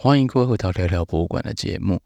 欢迎各位回到聊聊博物馆的节目。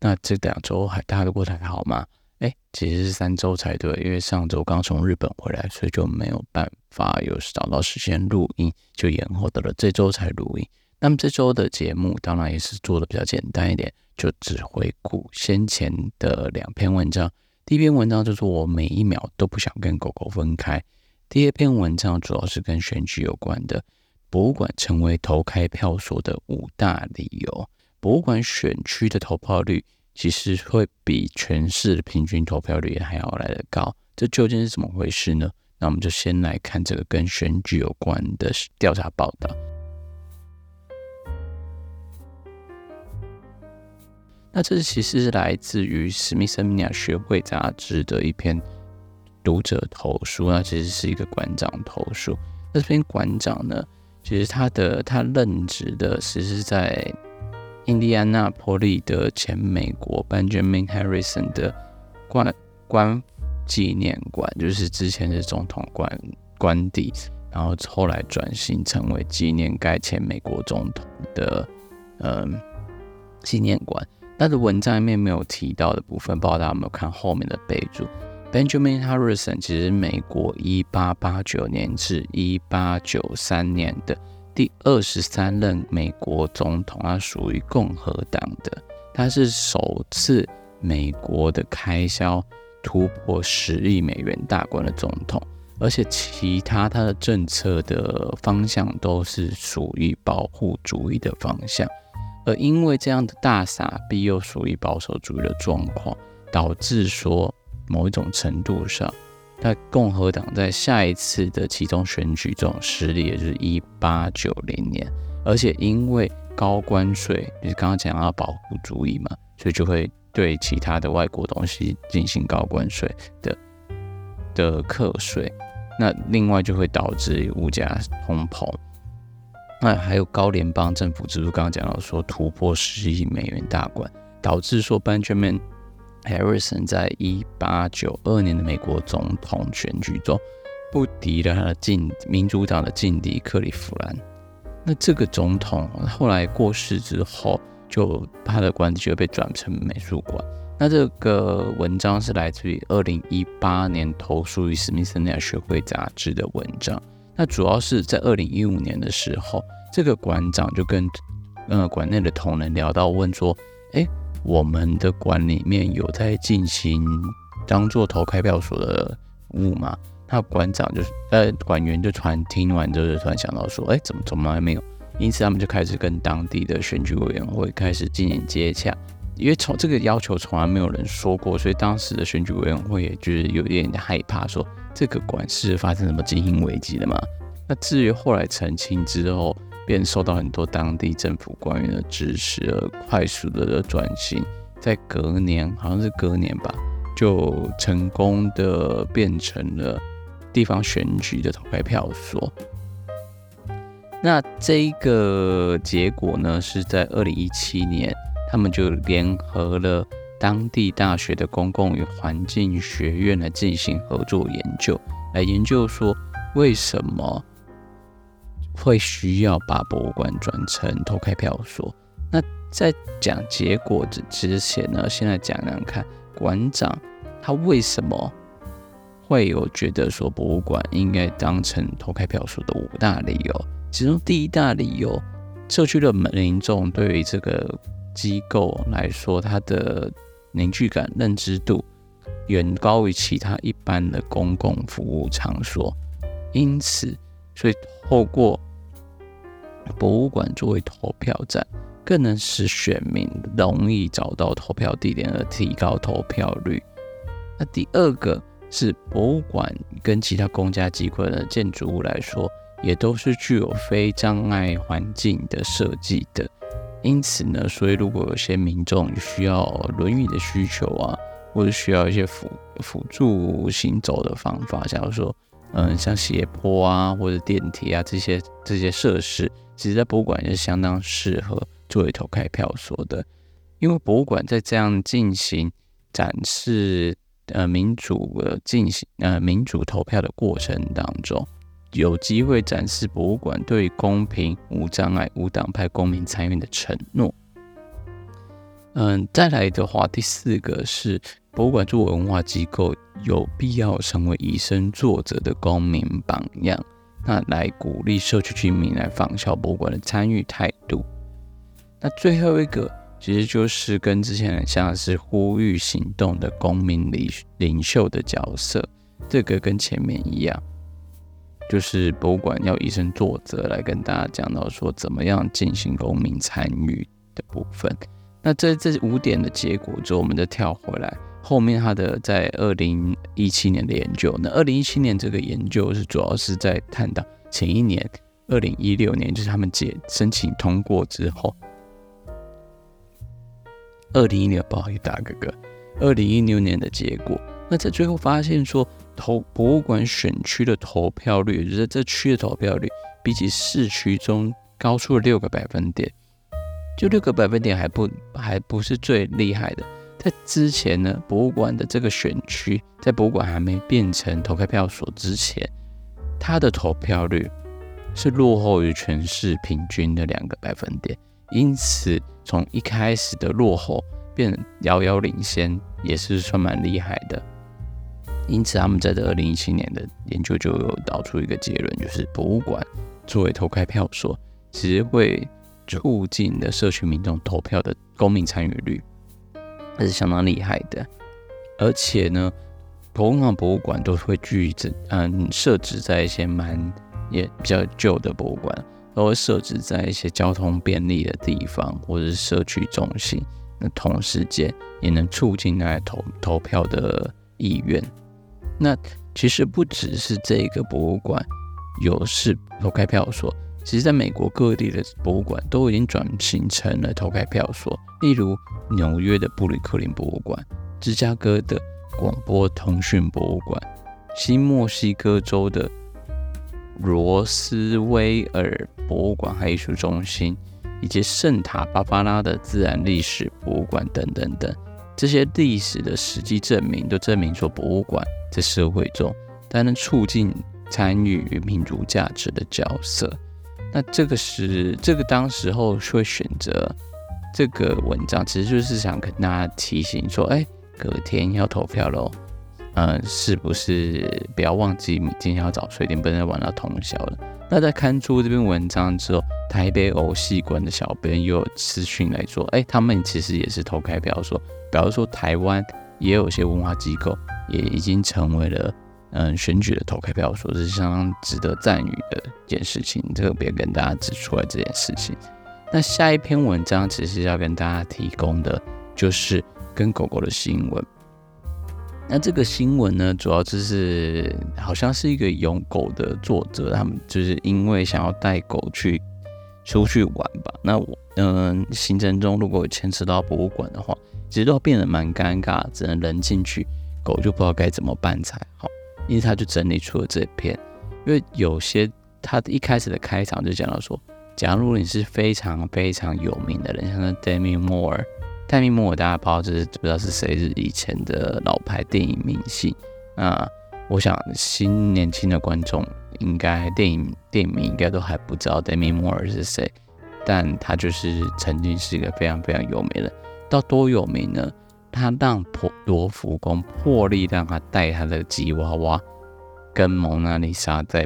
那这两周还大家都过得还好吗？哎，其实是三周才对，因为上周刚从日本回来，所以就没有办法有找到时间录音，就延后到了这周才录音。那么这周的节目当然也是做的比较简单一点，就只回顾先前的两篇文章。第一篇文章就是我每一秒都不想跟狗狗分开。第二篇文章主要是跟选举有关的，博物馆成为投开票所的五大理由。博物馆选区的投票率。其实会比全市的平均投票率还要来得高，这究竟是怎么回事呢？那我们就先来看这个跟选举有关的调查报道。那这其实是来自于史密森尼亚学会杂志的一篇读者投书，那其实是一个馆长投书。那这篇馆长呢，其实他的他任职的其实是在。印第安纳波利的前美国 Benjamin Harrison 的官官纪念馆，就是之前的总统官官邸，然后后来转型成为纪念该前美国总统的嗯纪念馆。他的文章里面没有提到的部分，不知道大家有没有看后面的备注？Benjamin Harrison 其实美国一八八九年至一八九三年的。第二十三任美国总统，他属于共和党的，他是首次美国的开销突破十亿美元大关的总统，而且其他他的政策的方向都是属于保护主义的方向，而因为这样的大傻逼又属于保守主义的状况，导致说某一种程度上。那共和党在下一次的其中选举这种失利，也就是一八九零年，而且因为高关税，就是刚刚讲到保护主义嘛，所以就会对其他的外国东西进行高关税的的课税。那另外就会导致物价通膨。那还有高联邦政府支出，刚刚讲到说突破十亿美元大关，导致说 Benjamin。Harrison 在一八九二年的美国总统选举中不敌了他的劲民主党的劲敌克利夫兰。那这个总统后来过世之后，就他的官邸就被转成美术馆。那这个文章是来自于二零一八年投书于史密森尼学会杂志的文章。那主要是在二零一五年的时候，这个馆长就跟呃馆内的同仁聊到，问说：“哎。”我们的馆里面有在进行当做投开票所的服务吗？那馆长就是呃馆员就突然听完之后就突然想到说，哎，怎么怎么还没有？因此他们就开始跟当地的选举委员会开始进行接洽，因为从这个要求从来没有人说过，所以当时的选举委员会也就是有点害怕，说这个馆是发生什么经营危机的吗？那至于后来澄清之后。便受到很多当地政府官员的支持，而快速的转型，在隔年，好像是隔年吧，就成功的变成了地方选举的投开票所。那这一个结果呢，是在二零一七年，他们就联合了当地大学的公共与环境学院来进行合作研究，来研究说为什么。会需要把博物馆转成投开票所。那在讲结果之之前呢，先来讲讲看馆长他为什么会有觉得说博物馆应该当成投开票所的五大理由。其中第一大理由，社区的民众对于这个机构来说，它的凝聚感、认知度远高于其他一般的公共服务场所，因此，所以透过博物馆作为投票站，更能使选民容易找到投票地点而提高投票率。那第二个是博物馆跟其他公家机关的建筑物来说，也都是具有非障碍环境的设计的。因此呢，所以如果有些民众需要轮椅的需求啊，或者需要一些辅辅助行走的方法，假如说嗯像斜坡啊或者电梯啊这些这些设施。其实，在博物馆也是相当适合作为投开票所的，因为博物馆在这样进行展示，呃，民主的进行，呃，民主投票的过程当中，有机会展示博物馆对公平、无障碍、无党派公民参与的承诺。嗯，再来的话，第四个是博物馆作为文化机构，有必要成为以身作则的公民榜样，那来鼓励社区居民来仿效博物馆的参与态度。那最后一个，其实就是跟之前很像是呼吁行动的公民领领袖的角色，这个跟前面一样，就是博物馆要以身作则来跟大家讲到说，怎么样进行公民参与的部分。那这这五点的结果之后，我们再跳回来，后面他的在二零一七年的研究，那二零一七年这个研究是主要是在探讨前一年二零一六年，就是他们解申请通过之后，二零一六不好意思打个嗝，二零一六年的结果，那在最后发现说，投博物馆选区的投票率，就是这区的投票率，比起市区中高出了六个百分点。就六个百分点还不还不是最厉害的，在之前呢，博物馆的这个选区，在博物馆还没变成投开票所之前，它的投票率是落后于全市平均的两个百分点，因此从一开始的落后变遥遥领先，也是算蛮厉害的。因此，他们在这二零一七年的研究就有导出一个结论，就是博物馆作为投开票所，其实会。促进的社区民众投票的公民参与率，还是相当厉害的。而且呢，博物馆博物馆都会聚集，嗯，设置在一些蛮也比较旧的博物馆，都会设置在一些交通便利的地方，或者是社区中心。那同时间也能促进大家投投票的意愿。那其实不只是这个博物馆有是投开票所。其实，在美国各地的博物馆都已经转型成了投开票所，例如纽约的布鲁克林博物馆、芝加哥的广播通讯博物馆、新墨西哥州的罗斯威尔博物馆和艺术中心，以及圣塔芭芭拉的自然历史博物馆等等等。这些历史的实际证明都证明说，博物馆在社会中担任促进参与与民主价值的角色。那这个是这个当时候会选择这个文章，其实就是想跟大家提醒说，哎，隔天要投票喽，嗯，是不是不要忘记今天要早睡点，不能玩到通宵了。那在看出这篇文章之后，台北偶戏馆的小编又有私讯来说，哎，他们其实也是投开票说，比如说台湾也有些文化机构也已经成为了。嗯，选举的投开票所是相当值得赞誉的一件事情，特别跟大家指出来这件事情。那下一篇文章其实要跟大家提供的就是跟狗狗的新闻。那这个新闻呢，主要就是好像是一个养狗的作者，他们就是因为想要带狗去出去玩吧。那我嗯，行程中如果牵扯到博物馆的话，其实都变得蛮尴尬，只能人进去，狗就不知道该怎么办才好。因此他就整理出了这篇，因为有些他一开始的开场就讲到说，假如你是非常非常有名的人，像是 Demi Moore，戴米莫尔大家不知道是不知道是谁，是以前的老牌电影明星。那我想新年轻的观众应该电影电影迷应该都还不知道 Demi Moore 是谁，但他就是曾经是一个非常非常有名的，到多有名呢？他让破罗浮宫破例让他带他的吉娃娃跟蒙娜丽莎在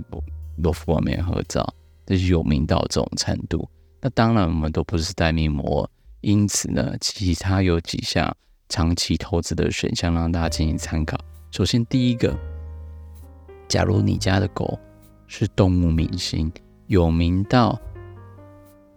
罗浮宫里面合照，这是有名到这种程度。那当然我们都不是戴米摩尔，因此呢，其他有几项长期投资的选项让大家进行参考。首先第一个，假如你家的狗是动物明星，有名到，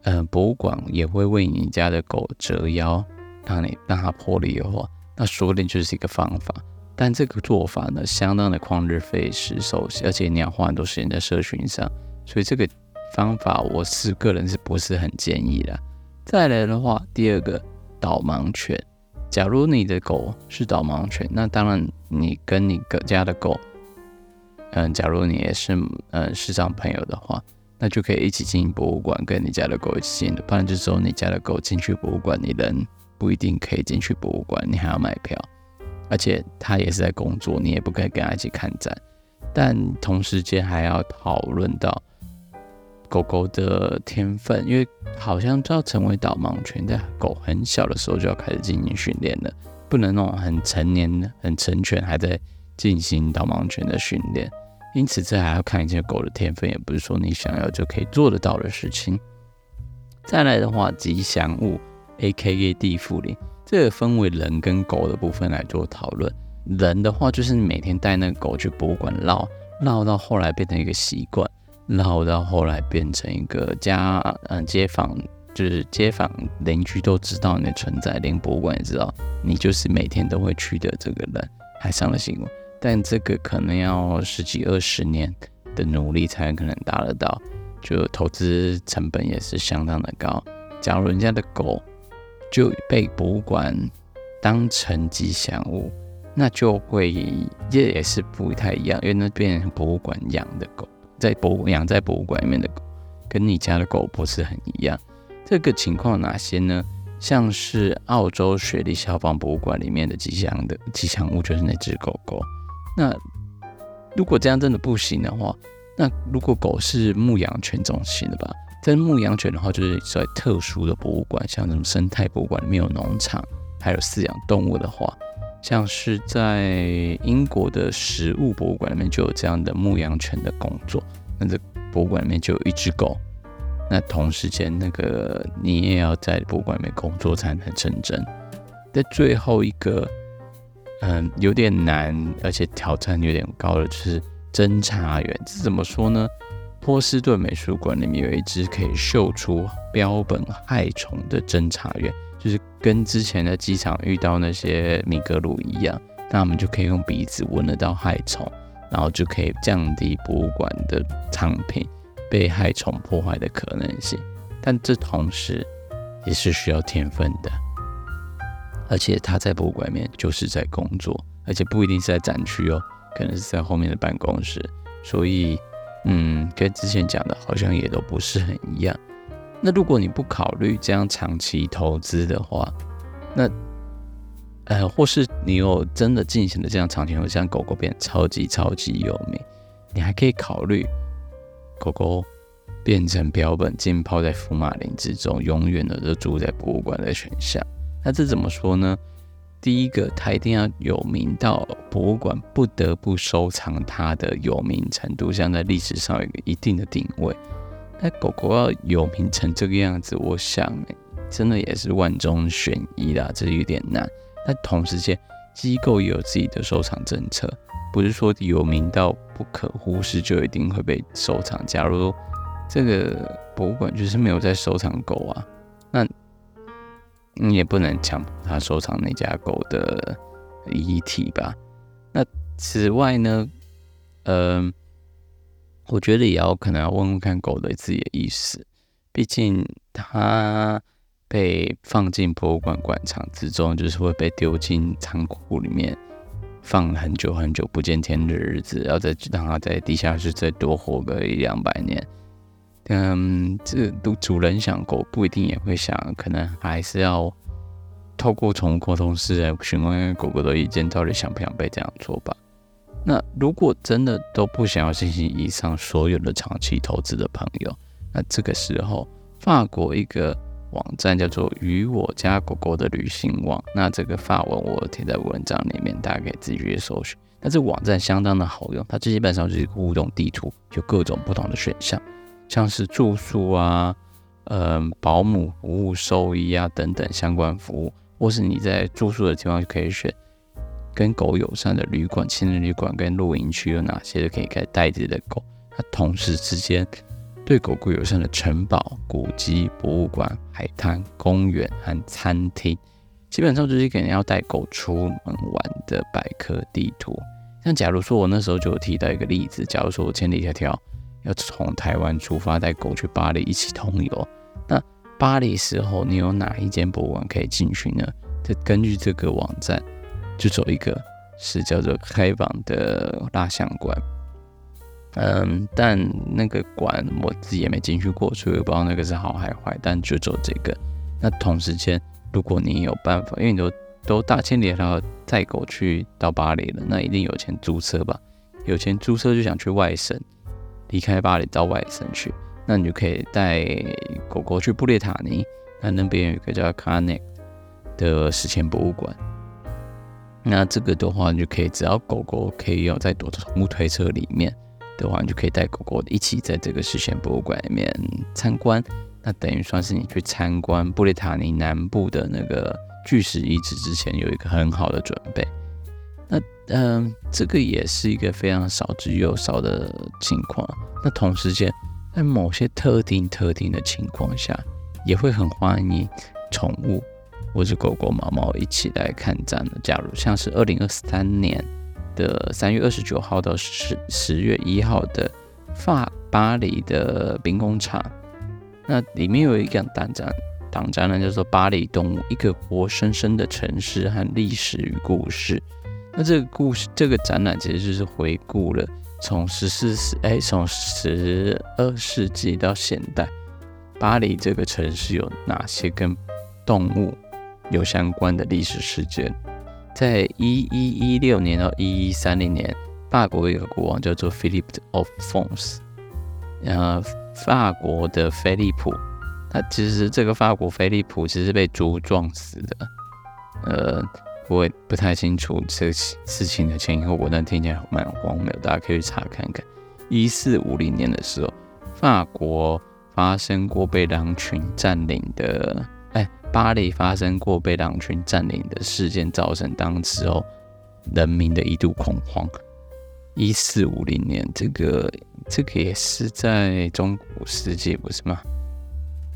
呃，博物馆也会为你家的狗折腰。让你让它破例的话，那说不定就是一个方法。但这个做法呢，相当的旷日费时，首先，而且你要花很多时间在社群上，所以这个方法我是个人是不是很建议的。再来的话，第二个导盲犬，假如你的狗是导盲犬，那当然你跟你家的狗，嗯，假如你也是嗯市长朋友的话，那就可以一起进博物馆，跟你家的狗一起进的。不然就只有你家的狗进去博物馆，你人。不一定可以进去博物馆，你还要买票，而且他也是在工作，你也不可以跟他一起看展。但同时间还要讨论到狗狗的天分，因为好像要成为导盲犬，在狗很小的时候就要开始进行训练了，不能那种很成年、很成犬还在进行导盲犬的训练。因此，这还要看一些狗的天分，也不是说你想要就可以做得到的事情。再来的话，吉祥物 A.K.A. 地缚灵，这个分为人跟狗的部分来做讨论。人的话，就是你每天带那个狗去博物馆绕，绕到后来变成一个习惯，然后到后来变成一个家，嗯，街坊就是街坊邻居都知道你的存在，连博物馆也知道你就是每天都会去的这个人，还上了新闻。但这个可能要十几二十年的努力才可能达得到，就投资成本也是相当的高。假如人家的狗就被博物馆当成吉祥物。那就会这也是不太一样，因为那边博物馆养的狗，在博物养在博物馆里面的狗，跟你家的狗不是很一样。这个情况哪些呢？像是澳洲雪梨消防博物馆里面的吉祥的吉祥物就是那只狗狗。那如果这样真的不行的话，那如果狗是牧羊犬总行的吧？但牧羊犬的话，就是在特殊的博物馆，像什么生态博物馆里面有农场，还有饲养动物的话。像是在英国的食物博物馆里面就有这样的牧羊犬的工作，那这博物馆里面就有一只狗，那同时间那个你也要在博物馆里面工作才能成真。在最后一个，嗯，有点难，而且挑战有点高的就是侦查员。这怎么说呢？波士顿美术馆里面有一只可以嗅出标本害虫的侦查员。就是跟之前的机场遇到那些米格鲁一样，那我们就可以用鼻子闻得到害虫，然后就可以降低博物馆的藏品被害虫破坏的可能性。但这同时也是需要天分的，而且他在博物馆里面就是在工作，而且不一定是在展区哦，可能是在后面的办公室，所以嗯，跟之前讲的好像也都不是很一样。那如果你不考虑这样长期投资的话，那呃，或是你有真的进行了这样长期投资，像狗狗变超级超级有名，你还可以考虑狗狗变成标本浸泡在福马林之中，永远的都住在博物馆的选项。那这怎么说呢？第一个，它一定要有名到博物馆不得不收藏它的有名程度，像在历史上有一个一定的定位。那狗狗要有名成这个样子，我想真的也是万中选一啦，这有点难。但同时间，机构也有自己的收藏政策，不是说有名到不可忽视就一定会被收藏。假如这个博物馆就是没有在收藏狗啊，那你也不能强迫他收藏那家狗的遗体吧？那此外呢，嗯、我觉得也要可能要问问看狗的自己的意思，毕竟它被放进博物馆馆场之中，就是会被丢进仓库里面放很久很久不见天的日子，要再让它在地下室再多活个一两百年。嗯，这都主人想，狗不一定也会想，可能还是要透过宠物沟通师来询问狗狗的意见，到底想不想被这样做吧。那如果真的都不想要进行以上所有的长期投资的朋友，那这个时候，法国一个网站叫做“与我家狗狗的旅行网”，那这个法文我贴在文章里面，大家可以自己去搜寻。那这网站相当的好用，它基本上就是一个互动地图，有各种不同的选项，像是住宿啊、嗯、保姆服务、兽医啊等等相关服务，或是你在住宿的地方就可以选。跟狗友善的旅馆、亲人旅馆跟露营区有哪些都可以带自己的狗？那同时之间，对狗狗友善的城堡、古迹、博物馆、海滩、公园和餐厅，基本上就是一个人要带狗出门玩的百科地图。像假如说我那时候就有提到一个例子，假如说我千里迢迢要从台湾出发带狗去巴黎一起同游，那巴黎时候你有哪一间博物馆可以进去呢？就根据这个网站。就走一个是叫做开放的蜡像馆，嗯，但那个馆我自己也没进去过，所以我不知道那个是好还坏。但就走这个。那同时间，如果你有办法，因为你都都大千里迢迢带狗去到巴黎了，那一定有钱租车吧？有钱租车就想去外省，离开巴黎到外省去，那你就可以带狗狗去布列塔尼，那那边有一个叫 Carnac 的史前博物馆。那这个的话，你就可以只要狗狗可以有在躲宠物推车里面的话，你就可以带狗狗一起在这个史前博物馆里面参观。那等于算是你去参观布列塔尼南部的那个巨石遗址之前，有一个很好的准备。那嗯、这个也是一个非常少之又少的情况。那同时间，在某些特定特定的情况下，也会很欢迎宠物。或是狗狗、猫猫一起来看展的，假如像是二零二三年的三月二十九号到十十月一号的法巴黎的兵工厂，那里面有一个档展，档展呢叫做《巴黎动物：一个活生生的城市和历史与故事》。那这个故事，这个展览其实就是回顾了从十四世哎，从十二世纪到现代，巴黎这个城市有哪些跟动物有相关的历史事件，在一一一六年到一一三零年，法国有个国王叫做 Philip of France，呃，法国的菲利普，他其实这个法国菲利普其实是被猪撞死的，呃，我也不太清楚这事情的前因后果，但听起来蛮荒谬，大家可以去查看看。一四五零年的时候，法国发生过被狼群占领的。巴黎发生过被狼群占领的事件，造成当时候人民的一度恐慌。一四五零年，这个这个也是在中古世纪，不是吗？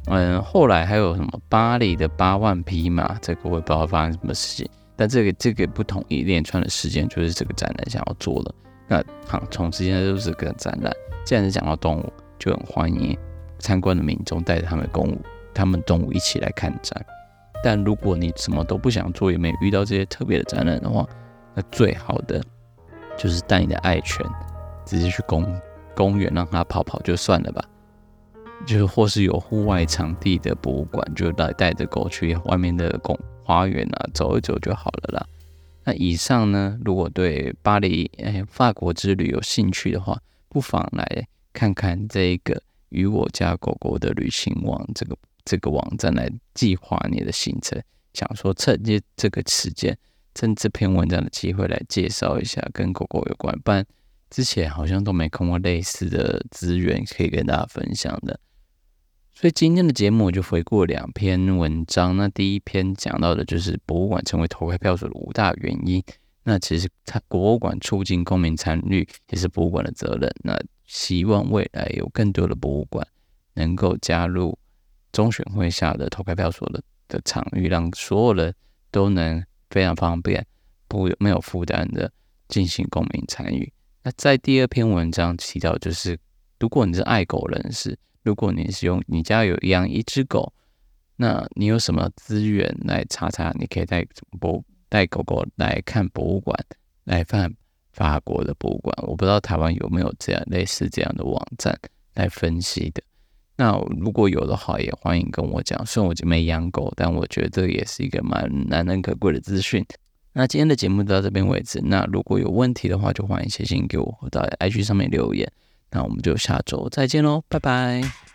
嗯，后来还有什么巴黎的八万匹马，这个我也不知道发生什么事情。但这个这个不同一连串的事件，就是这个展览想要做的。那好，从之前就是这个展览，既然是讲到动物，就很欢迎参观的民众带着他们的公物。他们动物一起来看展，但如果你什么都不想做，也没遇到这些特别的展览的话，那最好的就是带你的爱犬直接去公公园让它跑跑就算了吧，就是或是有户外场地的博物馆，就带带着狗去外面的公花园啊走一走就好了啦。那以上呢，如果对巴黎哎法国之旅有兴趣的话，不妨来看看这个与我家狗狗的旅行网这个。这个网站来计划你的行程，想说趁这这个时间，趁这篇文章的机会来介绍一下跟狗狗有关，不然之前好像都没看过类似的资源可以跟大家分享的。所以今天的节目我就回顾了两篇文章。那第一篇讲到的就是博物馆成为投开票所的五大原因。那其实它博物馆促进公民参与也是博物馆的责任。那希望未来有更多的博物馆能够加入。中选会下的投开票所的的场域，让所有人都能非常方便、不没有负担的进行公民参与。那在第二篇文章提到，就是如果你是爱狗人士，如果你是用你家有养一只狗，那你有什么资源来查查？你可以带博带狗狗来看博物馆，来看法国的博物馆。我不知道台湾有没有这样类似这样的网站来分析的。那如果有的话，也欢迎跟我讲。虽然我就没养狗，但我觉得这也是一个蛮难能可贵的资讯。那今天的节目到这边为止。那如果有问题的话，就欢迎写信给我，或到 IG 上面留言。那我们就下周再见喽，拜拜。